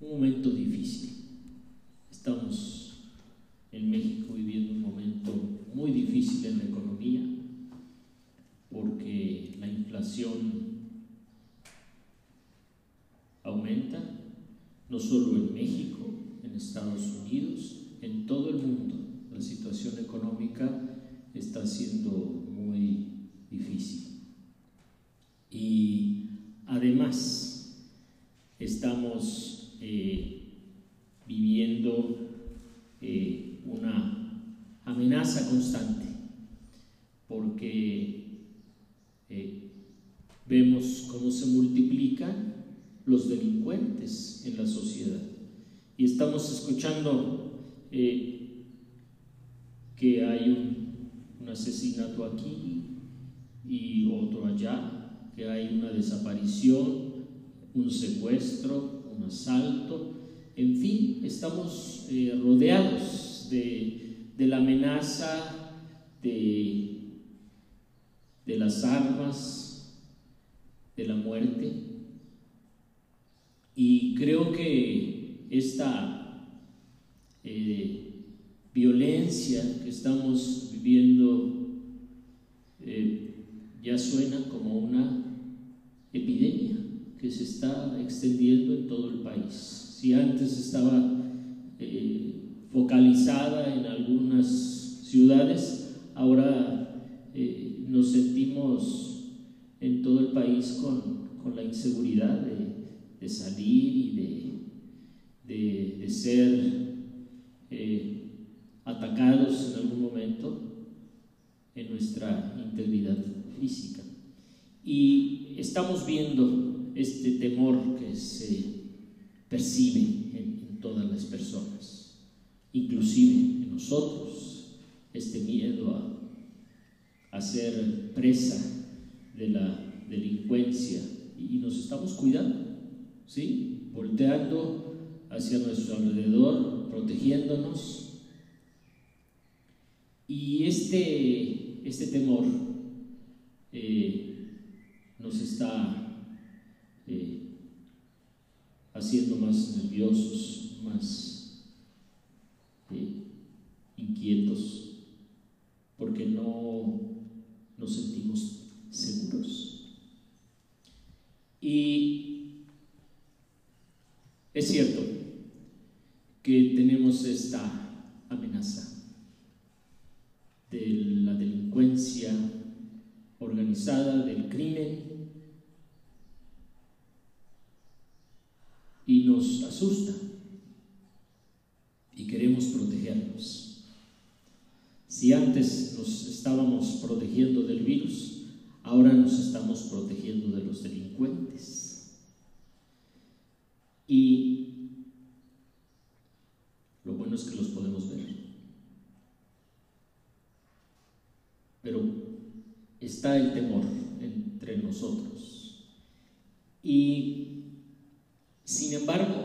un momento difícil. Estamos en México viviendo un momento muy difícil en la economía porque la inflación aumenta, no solo en México, en Estados Unidos, en todo el mundo. La situación económica está siendo muy difícil. Y además estamos eh, viviendo eh, una amenaza constante porque eh, vemos cómo se multiplican los delincuentes en la sociedad. Y estamos escuchando eh, que hay un, asesinato aquí y otro allá, que hay una desaparición, un secuestro, un asalto, en fin, estamos eh, rodeados de, de, la amenaza de, de las armas, de la muerte. Y creo que esta eh, violencia que estamos viviendo eh, ya suena como una epidemia que se está extendiendo en todo el país. Si antes estaba eh, focalizada en algunas ciudades, ahora eh, nos sentimos en todo el país con, con la inseguridad de, de salir y de, de, ser eh, atacados en algún momento en nuestra integridad física. Y estamos viendo este temor que se percibe en todas las personas, inclusive en nosotros, este miedo a, a ser presa de la delincuencia y nos estamos cuidando, ¿sí? Volteando hacia nuestro alrededor, protegiéndonos. Y este, este temor eh, nos está eh, haciendo más nerviosos, más eh, inquietos, porque no nos sentimos seguros. Y es cierto que tenemos esta amenaza de la delincuencia organizada, del crimen, y nos asusta y queremos protegernos. Si antes nos estábamos protegiendo del virus, ahora nos estamos protegiendo de los delincuentes. Y lo bueno es que los podemos ver. Pero está el temor entre nosotros. Y sin embargo,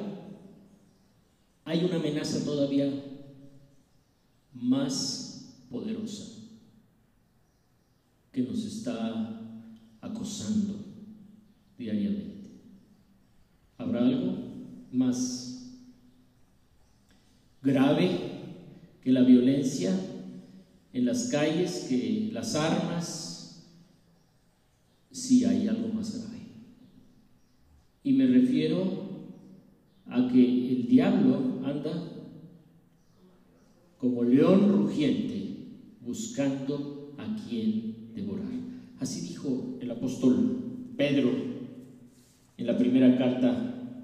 hay una amenaza todavía más poderosa que nos está acosando diariamente. ¿Habrá algo más grave que la violencia en las calles, que las armas? Sí hay algo más grave. Y me refiero a que el diablo anda como león rugiente buscando a quien devorar. Así dijo el apóstol Pedro en la primera carta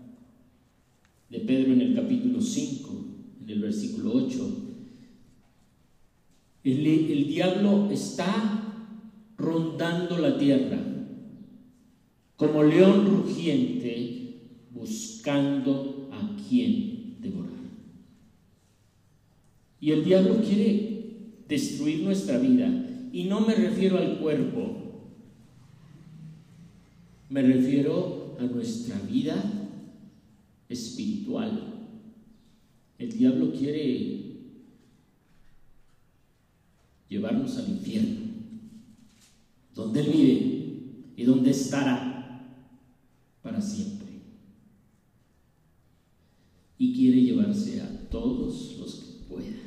de Pedro en el capítulo 5, en el versículo 8. El, el diablo está rondando la tierra como león rugiente buscando a quien devorar. Y el diablo quiere destruir nuestra vida. Y no me refiero al cuerpo, me refiero a nuestra vida espiritual. El diablo quiere llevarnos al infierno, donde él vive y donde estará para siempre. y quiere llevarse a todos los que pueda.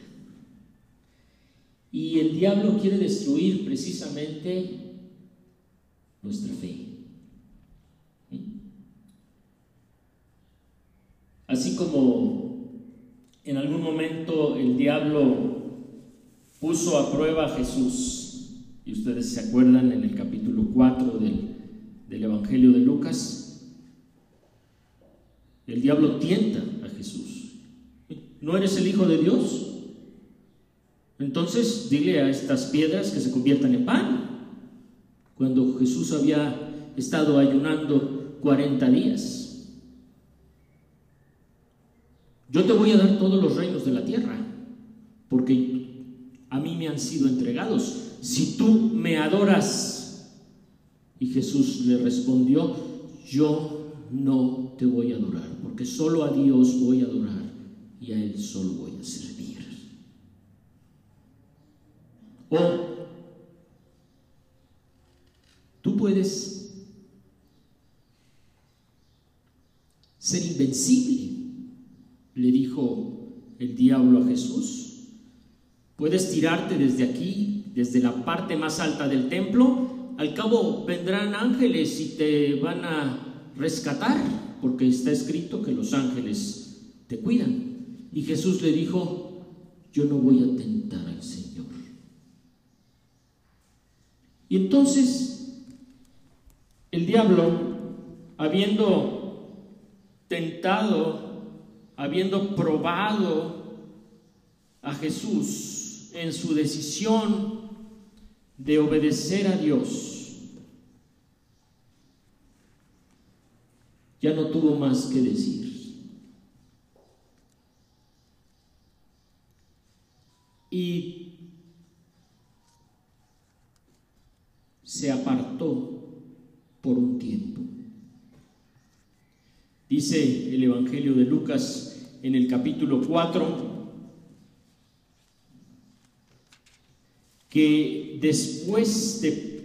Y el diablo quiere destruir precisamente nuestra fe. Así como en algún momento el diablo puso a prueba a Jesús, y ustedes se acuerdan en el capítulo 4 del, del Evangelio de Lucas, el diablo tienta a Jesús. ¿No eres el Hijo de Dios? Entonces dile a estas piedras que se conviertan en pan. Cuando Jesús había estado ayunando 40 días. Yo te voy a dar todos los reinos de la tierra, porque a mí me han sido entregados. Si tú me adoras, y Jesús le respondió, yo no te voy a adorar, porque solo a Dios voy a adorar y a Él solo voy a servir. O tú puedes ser invencible, le dijo el diablo a Jesús. Puedes tirarte desde aquí, desde la parte más alta del templo. Al cabo vendrán ángeles y te van a rescatar, porque está escrito que los ángeles te cuidan. Y Jesús le dijo, yo no voy a tentar al Señor. Y entonces el diablo, habiendo tentado, habiendo probado a Jesús en su decisión de obedecer a Dios, ya no tuvo más que decir. Y se apartó por un tiempo. Dice el Evangelio de Lucas en el capítulo 4 que después de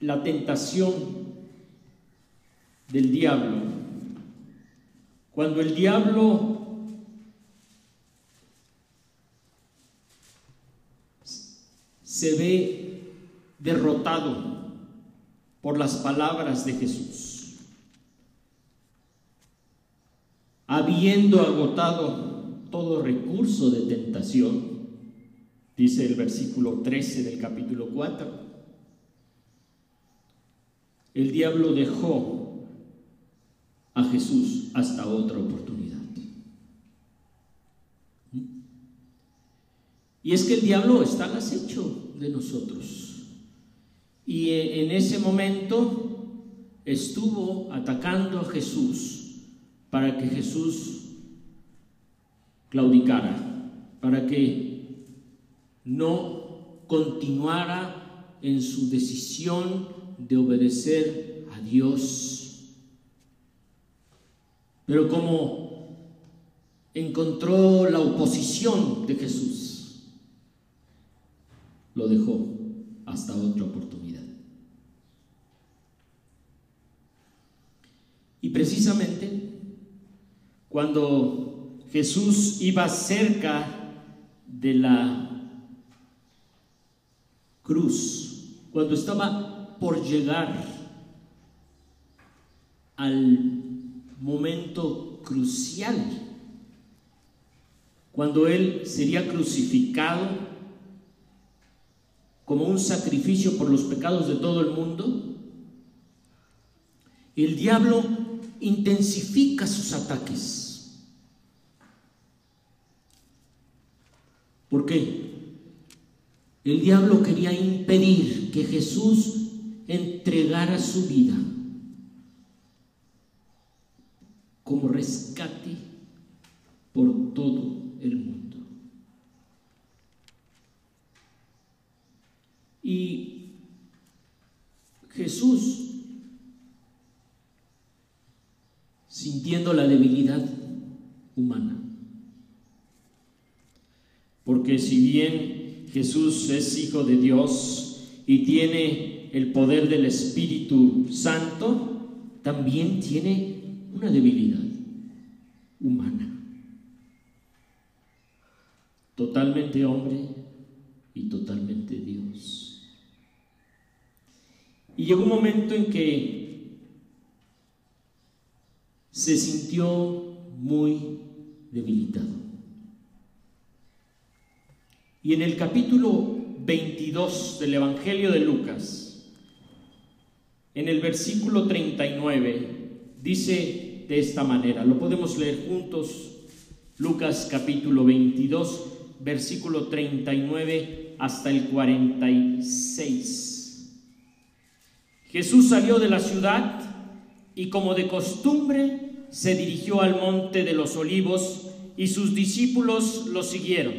la tentación del diablo, cuando el diablo se ve derrotado por las palabras de Jesús. Habiendo agotado todo recurso de tentación, dice el versículo 13 del capítulo 4, el diablo dejó a Jesús hasta otra oportunidad. Y es que el diablo está al acecho de nosotros. Y en ese momento estuvo atacando a Jesús para que Jesús claudicara, para que no continuara en su decisión de obedecer a Dios. Pero como encontró la oposición de Jesús, lo dejó hasta otra oportunidad. Y precisamente cuando Jesús iba cerca de la cruz, cuando estaba por llegar al momento crucial, cuando Él sería crucificado como un sacrificio por los pecados de todo el mundo, el diablo intensifica sus ataques. ¿Por qué? El diablo quería impedir que Jesús entregara su vida como rescate por todo el mundo. Y Jesús, sintiendo la debilidad humana, porque si bien Jesús es hijo de Dios y tiene el poder del Espíritu Santo, también tiene una debilidad. humana. Totalmente hombre y totalmente Dios. Y llegó un momento en que se sintió muy debilitado. Y en el capítulo 22 del Evangelio de Lucas, en el versículo 39, dice de esta manera, lo podemos leer juntos, Lucas capítulo 22, versículo 39 hasta el 46. Jesús salió de la ciudad y como de costumbre se dirigió al monte de los olivos y sus discípulos lo siguieron.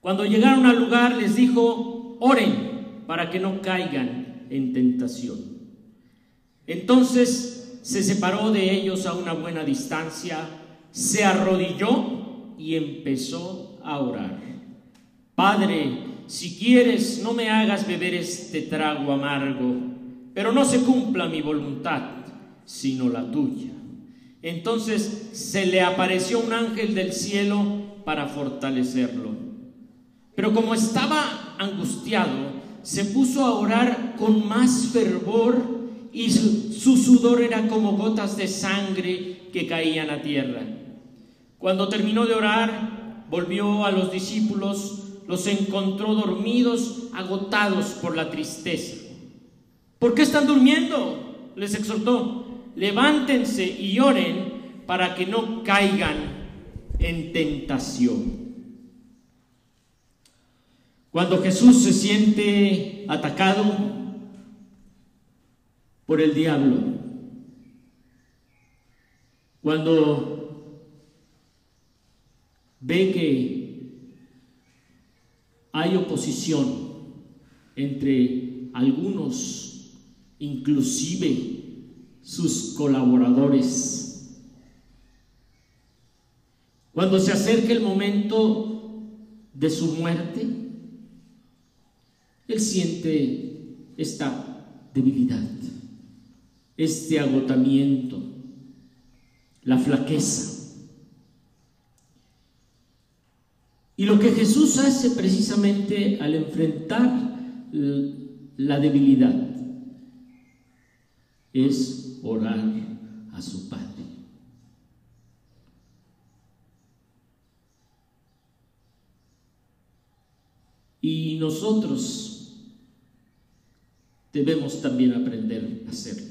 Cuando llegaron al lugar les dijo, oren para que no caigan en tentación. Entonces se separó de ellos a una buena distancia, se arrodilló y empezó a orar. Padre, si quieres, no me hagas beber este trago amargo, pero no se cumpla mi voluntad, sino la tuya. Entonces se le apareció un ángel del cielo para fortalecerlo. Pero como estaba angustiado, se puso a orar con más fervor y su, sudor era como gotas de sangre que caían a tierra. Cuando terminó de orar, volvió a los discípulos, los encontró dormidos, agotados por la tristeza. ¿Por qué están durmiendo? Les exhortó. Levántense y oren para que no caigan en tentación. Cuando Jesús se siente atacado por el diablo, cuando ve que hay oposición entre algunos, inclusive sus colaboradores, cuando se acerca el momento de su muerte, él siente esta debilidad, este agotamiento, la flaqueza. Y lo que Jesús hace precisamente al enfrentar la debilidad es orar a su Padre. Y nosotros debemos también aprender a hacerlo.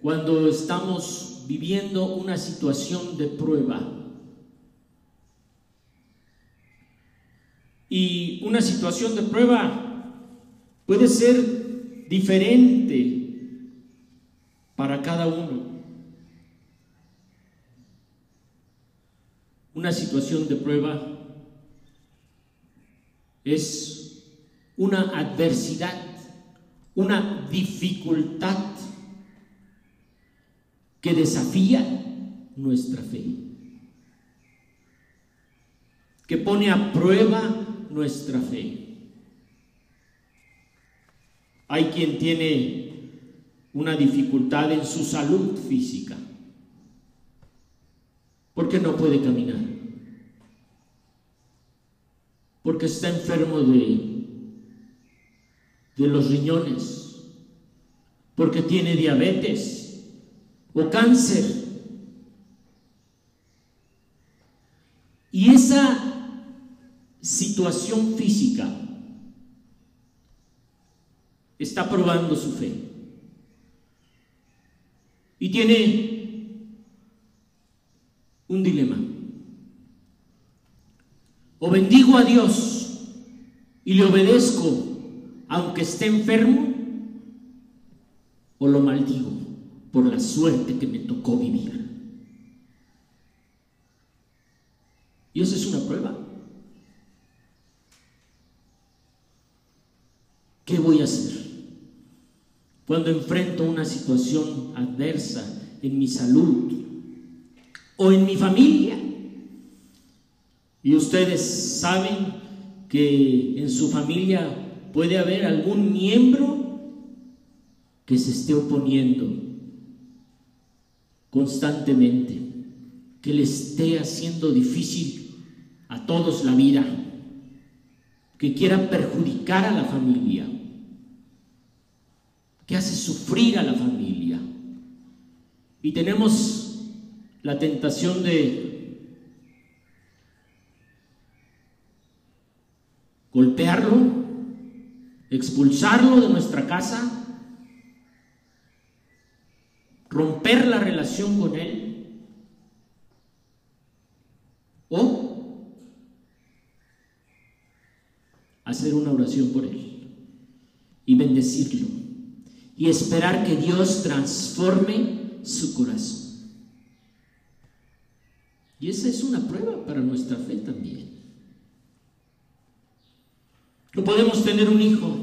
Cuando estamos viviendo una situación de prueba y una situación de prueba puede ser diferente para cada uno. Una situación de prueba es una adversidad una dificultad que desafía nuestra fe, que pone a prueba nuestra fe. Hay quien tiene una dificultad en su salud física, porque no puede caminar, porque está enfermo de de los riñones, porque tiene diabetes o cáncer. Y esa situación física está probando su fe. Y tiene un dilema. O bendigo a Dios y le obedezco aunque esté enfermo, o lo maldigo por la suerte que me tocó vivir. Y eso es una prueba. ¿Qué voy a hacer? Cuando enfrento una situación adversa en mi salud o en mi familia. Y ustedes saben que en su familia puede haber algún miembro que se esté oponiendo constantemente, que le esté haciendo difícil a todos la vida, que quiera perjudicar a la familia, que hace sufrir a la familia. Y tenemos la tentación de golpearlo, expulsarlo de nuestra casa, romper la relación con Él o hacer una oración por Él y bendecirlo y esperar que Dios transforme su corazón. Y esa es una prueba para nuestra fe también. No podemos tener un hijo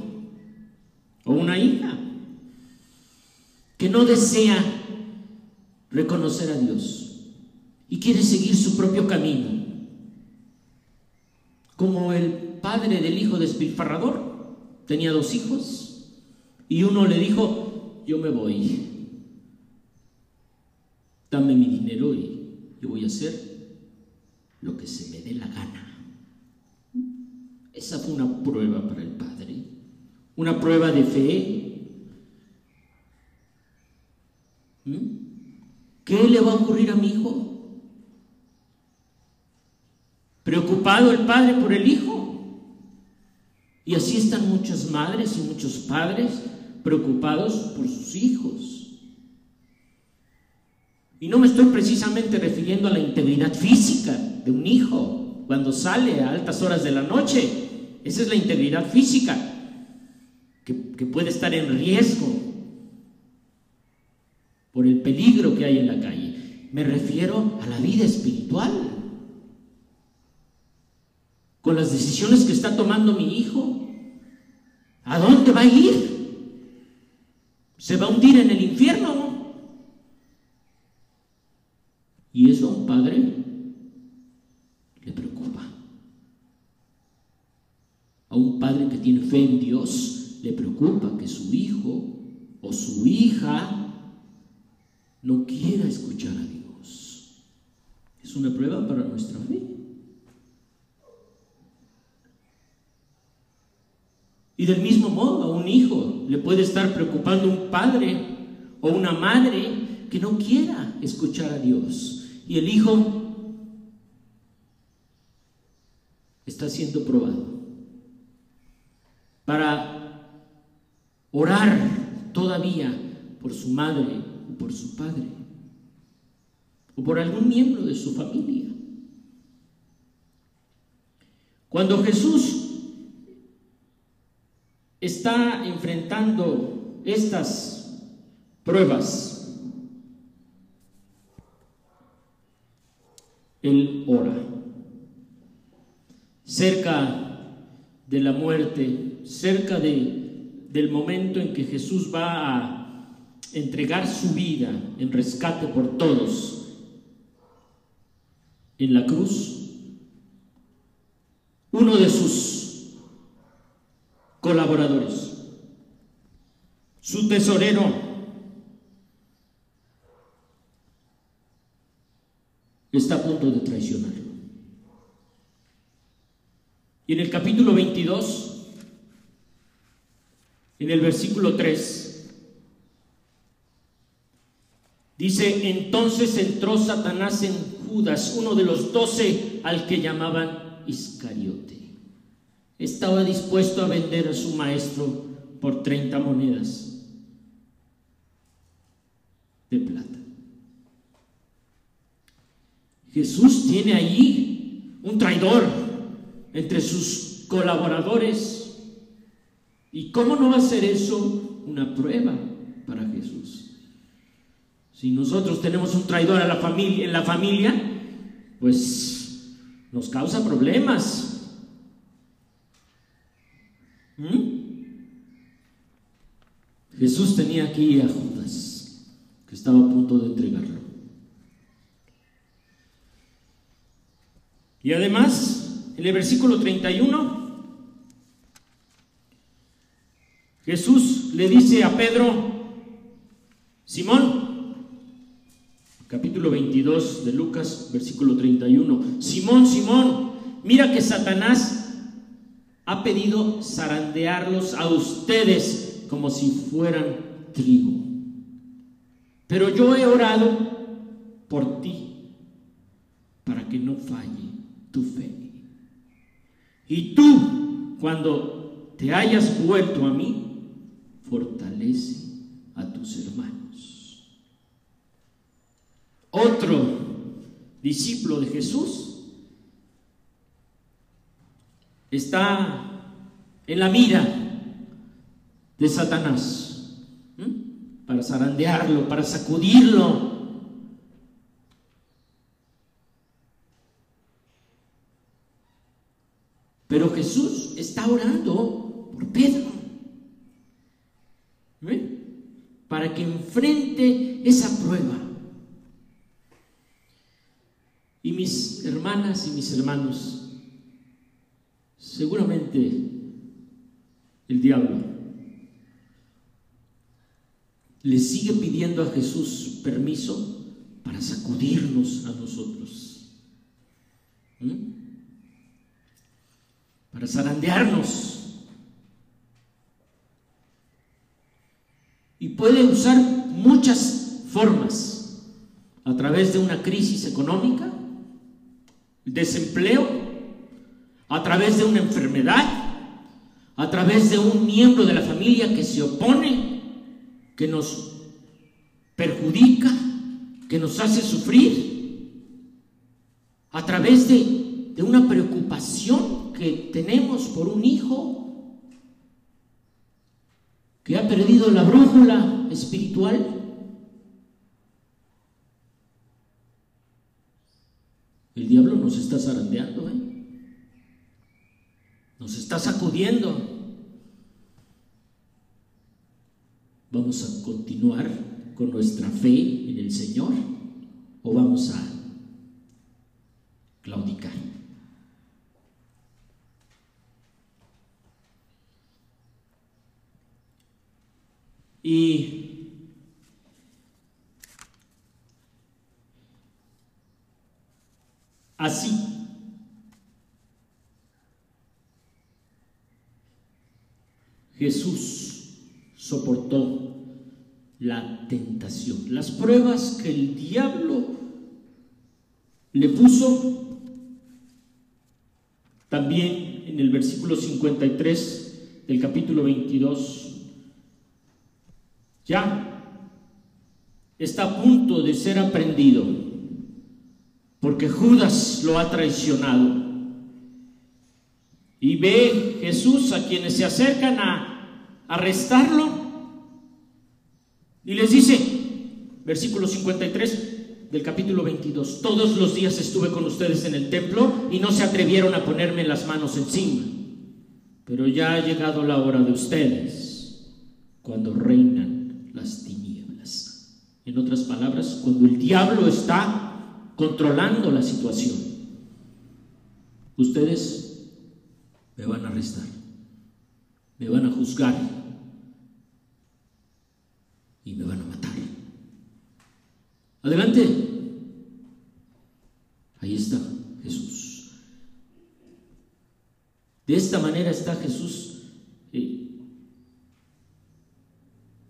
o una hija que no desea reconocer a Dios y quiere seguir su propio camino. Como el padre del hijo despilfarrador, tenía dos hijos y uno le dijo, yo me voy, dame mi dinero y yo voy a hacer lo que se me dé la gana. Esa fue una prueba para el padre, una prueba de fe. ¿Qué le va a ocurrir a mi hijo? Preocupado el padre por el hijo. Y así están muchas madres y muchos padres preocupados por sus hijos. Y no me estoy precisamente refiriendo a la integridad física de un hijo cuando sale a altas horas de la noche. Esa es la integridad física que, puede estar en riesgo por el peligro que hay en la calle. Me refiero a la vida espiritual. Con las decisiones que está tomando mi hijo, ¿a dónde va a ir? ¿Se va a hundir en el infierno? Y eso a un padre le preocupa. A un padre que tiene fe en Dios le preocupa que su hijo o su hija no quiera escuchar a Dios. Es una prueba para nuestra fe. Y del mismo modo a un hijo le puede estar preocupando un padre o una madre que no quiera escuchar a Dios. Y el hijo está siendo probado para orar todavía por su madre por su padre o por algún miembro de su familia. Cuando Jesús está enfrentando estas pruebas, Él ora. Cerca de la muerte, cerca de, del momento en que Jesús va a entregar su vida en rescate por todos en la cruz, uno de sus colaboradores, su tesorero, está a punto de traicionarlo. Y en el capítulo 22, en el versículo 3, Dice, entonces entró Satanás en Judas, uno de los doce al que llamaban Iscariote. Estaba dispuesto a vender a su maestro por 30 monedas de plata. Jesús tiene allí un traidor entre sus colaboradores. ¿Y cómo no va a ser eso una prueba para Jesús? Si nosotros tenemos un traidor a la familia, en la familia, pues nos causa problemas. ¿Mm? Jesús tenía aquí a Judas, que estaba a punto de entregarlo. Y además, en el versículo 31, Jesús le dice a Pedro, Simón, capítulo 22 de Lucas, versículo 31. Simón, Simón, mira que Satanás ha pedido zarandearlos a ustedes como si fueran trigo. Pero yo he orado por ti para que no falle tu fe. Y tú, cuando te hayas vuelto a mí, fortalece a tus hermanos. Otro discípulo de Jesús está en la mira de Satanás para zarandearlo, para sacudirlo. Pero Jesús está orando por Pedro. Para que enfrente esa prueba. Y mis hermanas y mis hermanos, seguramente el diablo le sigue pidiendo a Jesús permiso para sacudirnos a nosotros. ¿Mm? Para zarandearnos. Y puede usar muchas formas. A través de una crisis económica, desempleo, a través de una enfermedad, a través de un miembro de la familia que se opone, que nos perjudica, que nos hace sufrir, a través de, una preocupación que tenemos por un hijo que ha perdido la brújula espiritual. El diablo nos está zarandeando, ¿eh? nos está sacudiendo. ¿Vamos a continuar con nuestra fe en el Señor o vamos a claudicar? Y así Jesús soportó la tentación, las pruebas que el diablo le puso. También en el versículo 53 del capítulo 22, ya está a punto de ser aprendido, porque Judas lo ha traicionado. Y ve Jesús a quienes se acercan a arrestarlo y les dice, versículo 53 del capítulo 22, todos los días estuve con ustedes en el templo y no se atrevieron a ponerme las manos encima, pero ya ha llegado la hora de ustedes, cuando reinan las tinieblas. En otras palabras, cuando el diablo está controlando la situación, ustedes me van a arrestar, me van a juzgar y me van a matar. Adelante. Ahí está Jesús. De esta manera está Jesús eh,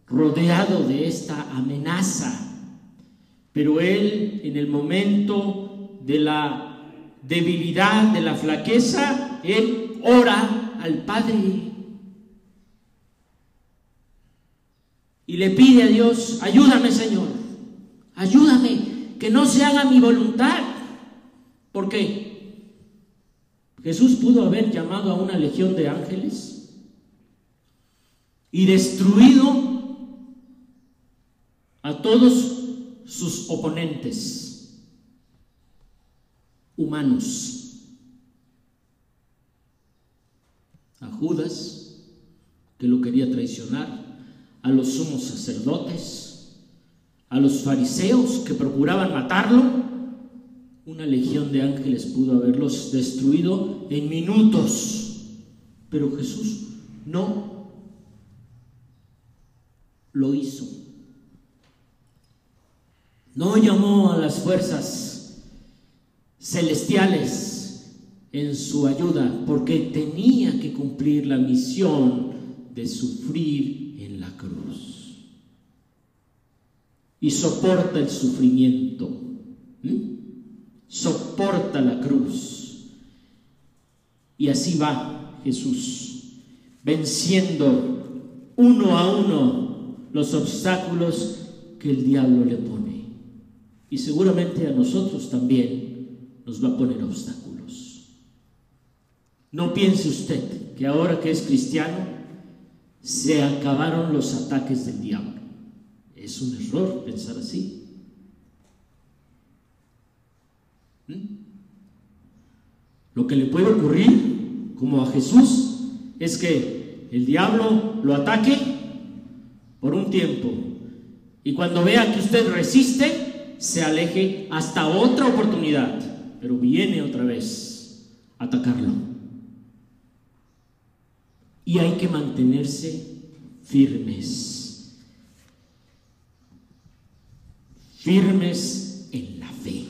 rodeado de esta amenaza. Pero él en el momento de la debilidad, de la flaqueza, él ora al Padre y le pide a Dios, ayúdame Señor, ayúdame, que no se haga mi voluntad. Porque Jesús pudo haber llamado a una legión de ángeles y destruido a todos sus oponentes humanos. a Judas, que lo quería traicionar, a los sumos sacerdotes, a los fariseos que procuraban matarlo. Una legión de ángeles pudo haberlos destruido en minutos, pero Jesús no lo hizo. No llamó a las fuerzas celestiales en su ayuda porque tenía que cumplir la misión de sufrir en la cruz. Y soporta el sufrimiento. Soporta la cruz. Y así va Jesús, venciendo uno a uno los obstáculos que el diablo le pone. Y seguramente a nosotros también nos va a poner obstáculos. No piense usted que ahora que es cristiano se acabaron los ataques del diablo. Es un error pensar así. ¿Mm? Lo que le puede ocurrir, como a Jesús, es que el diablo lo ataque por un tiempo, y cuando vea que usted resiste, se aleje hasta otra oportunidad, pero viene otra vez a atacarlo. Y hay que mantenerse firmes, firmes en la fe,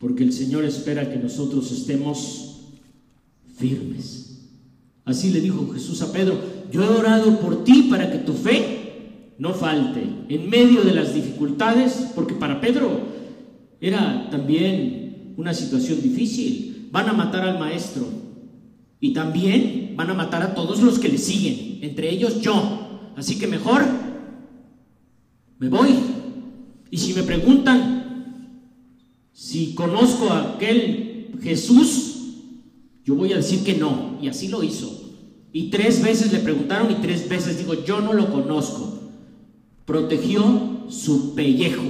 porque el Señor espera que nosotros estemos firmes. Así le dijo Jesús a Pedro, yo he orado por ti para que tu fe no falte en medio de las dificultades, porque para Pedro era también una situación difícil. Van a matar al maestro y también van a matar a todos los que le siguen, entre ellos yo. Así que mejor me voy. Y si me preguntan si conozco a aquel Jesús, yo voy a decir que no. Y así lo hizo. Y tres veces le preguntaron y tres veces digo, yo no lo conozco protegió su pellejo.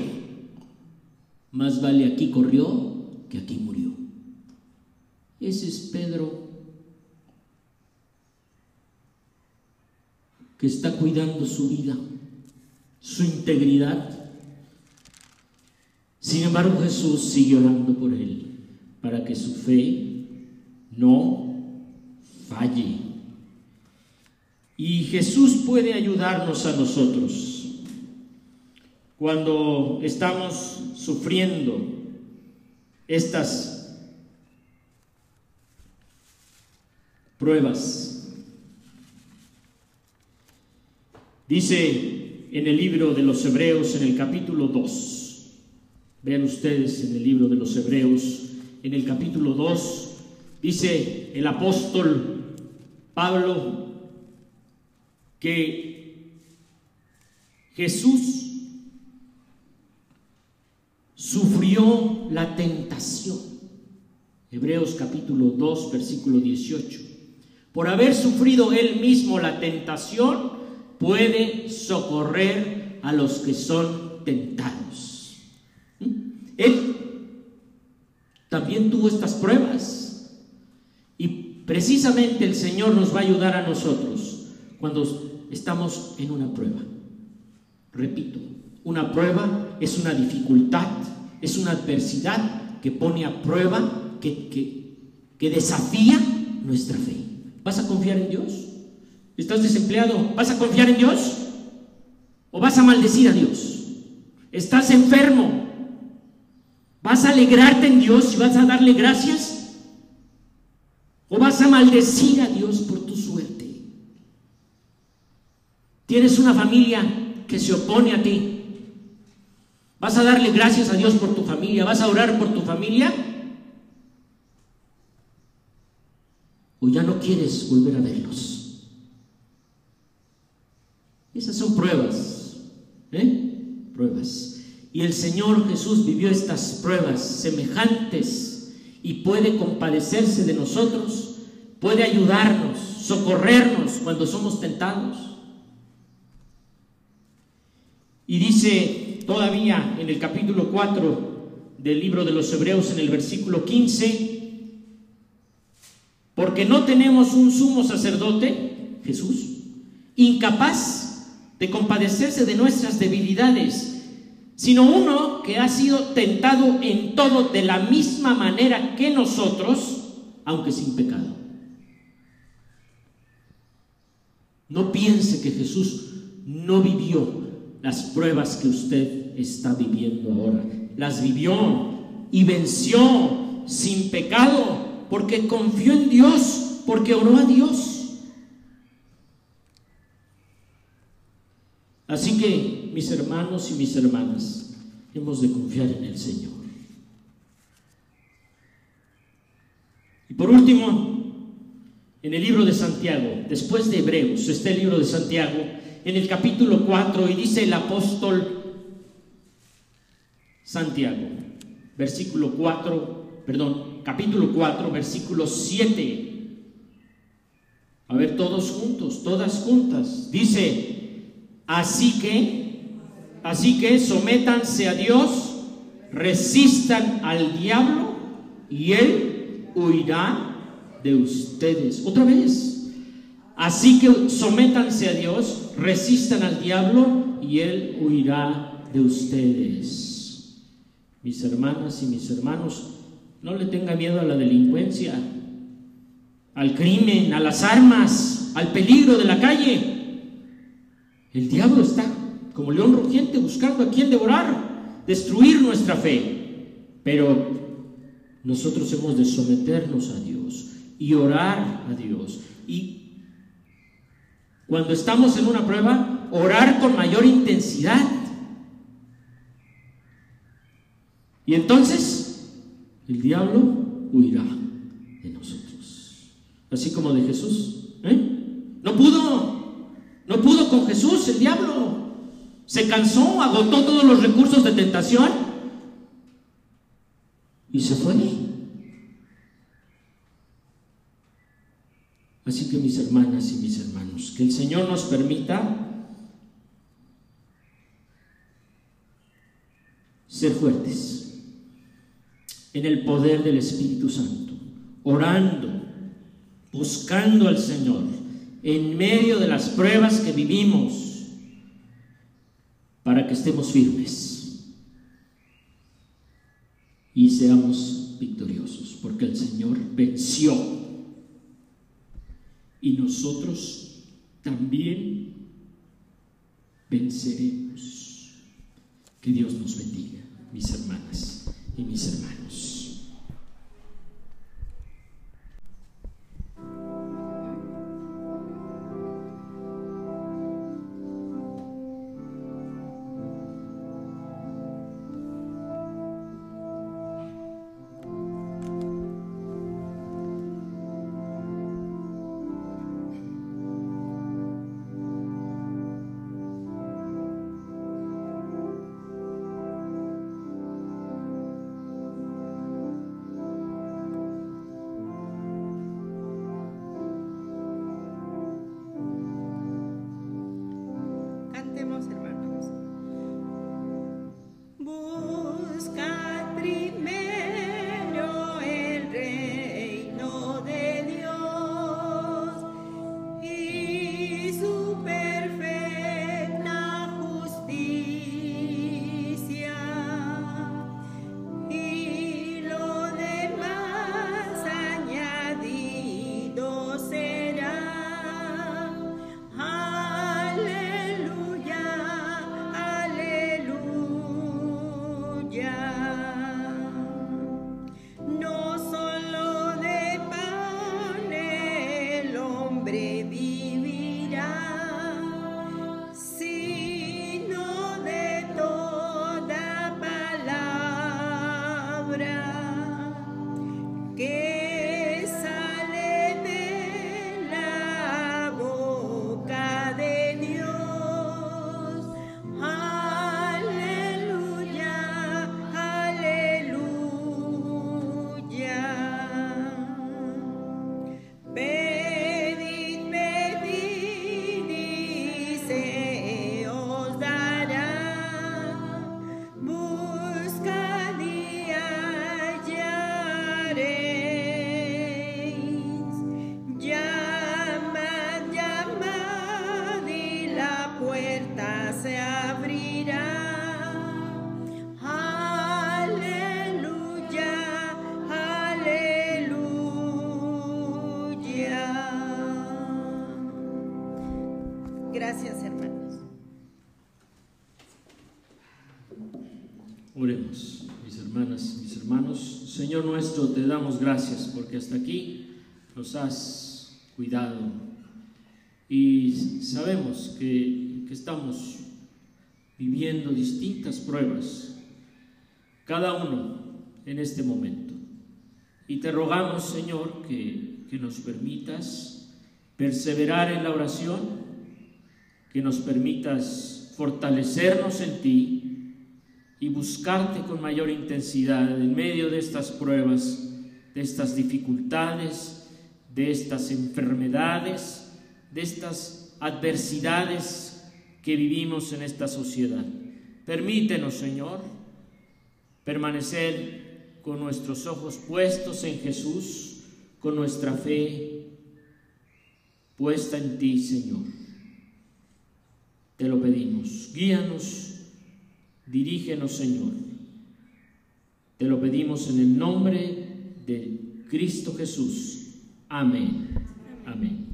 Más vale aquí corrió que aquí murió. Ese es Pedro que está cuidando su vida, su integridad. Sin embargo, Jesús sigue orando por él para que su fe no falle. Y Jesús puede ayudarnos a nosotros cuando estamos sufriendo estas pruebas. Dice en el libro de los Hebreos, en el capítulo 2, vean ustedes en el libro de los Hebreos, en el capítulo 2, dice el apóstol Pablo que Jesús sufrió la tentación. Hebreos capítulo 2, versículo 18. Por haber sufrido él mismo la tentación, puede socorrer a los que son tentados. Él también tuvo estas pruebas. Y precisamente el Señor nos va a ayudar a nosotros cuando estamos en una prueba. Repito, una prueba es una dificultad, es una adversidad que pone a prueba, que, que, desafía nuestra fe. ¿Vas a confiar en Dios? ¿Estás desempleado? ¿Vas a confiar en Dios? ¿O vas a maldecir a Dios? ¿Estás enfermo? ¿Vas a alegrarte en Dios y vas a darle gracias? ¿O vas a maldecir a Dios por tu suerte? ¿Tienes una familia que se opone a ti? ¿Vas a darle gracias a Dios por tu familia? ¿Vas a orar por tu familia? ¿O ya no quieres volver a verlos? Esas son pruebas, ¿eh? Pruebas. Y el Señor Jesús vivió estas pruebas semejantes y puede compadecerse de nosotros, puede ayudarnos, socorrernos cuando somos tentados. Y dice todavía en el capítulo 4 del libro de los Hebreos, en el versículo 15, porque no tenemos un sumo sacerdote, Jesús, incapaz de compadecerse de nuestras debilidades, sino uno que ha sido tentado en todo de la misma manera que nosotros, aunque sin pecado. No piense que Jesús no vivió las pruebas que usted está viviendo ahora. Las vivió y venció sin pecado porque confió en Dios, porque oró a Dios. Así que, mis hermanos y mis hermanas, hemos de confiar en el Señor. Y por último, en el libro de Santiago, después de Hebreos, está el libro de Santiago, en el capítulo 4, y dice el apóstol Santiago, versículo 4, perdón, capítulo 4, versículo 7. A ver, todos juntos, todas juntas. Dice, así que, así que sométanse a Dios, resistan al diablo y él huirá de ustedes. Otra vez. Así que sométanse a Dios, resistan al diablo y él huirá de ustedes. Mis hermanas y mis hermanos, no le tenga miedo a la delincuencia, al crimen, a las armas, al peligro de la calle. El diablo está como león rugiente buscando a quien devorar, destruir nuestra fe. Pero nosotros hemos de someternos a Dios y orar a Dios. Y cuando estamos en una prueba, orar con mayor intensidad. Y entonces el diablo huirá de nosotros. Así como de Jesús. ¿eh? No pudo. El diablo. Se cansó, agotó todos los recursos de tentación y se fue. Así que mis hermanas y mis hermanos, que el Señor nos permita ser fuertes en el poder del Espíritu Santo, orando, buscando al Señor en medio de las pruebas que vivimos, para que estemos firmes y seamos victoriosos, porque el Señor venció y nosotros también venceremos. Que Dios nos bendiga, mis hermanas y mis hermanos. atreví. Mis hermanas, mis hermanos. Señor nuestro, te damos gracias porque hasta aquí nos has cuidado y sabemos que, estamos viviendo distintas pruebas, cada uno en este momento. Y te rogamos, Señor, que, que nos permitas perseverar en la oración, que nos permitas fortalecernos en ti y buscarte con mayor intensidad en medio de estas pruebas, de estas dificultades, de estas enfermedades, de estas adversidades que vivimos en esta sociedad. Permítenos, Señor, permanecer con nuestros ojos puestos en Jesús, con nuestra fe puesta en ti, Señor. Te lo pedimos. Guíanos Dirígenos, Señor. Te lo pedimos en el nombre de Cristo Jesús. Amén. Amén.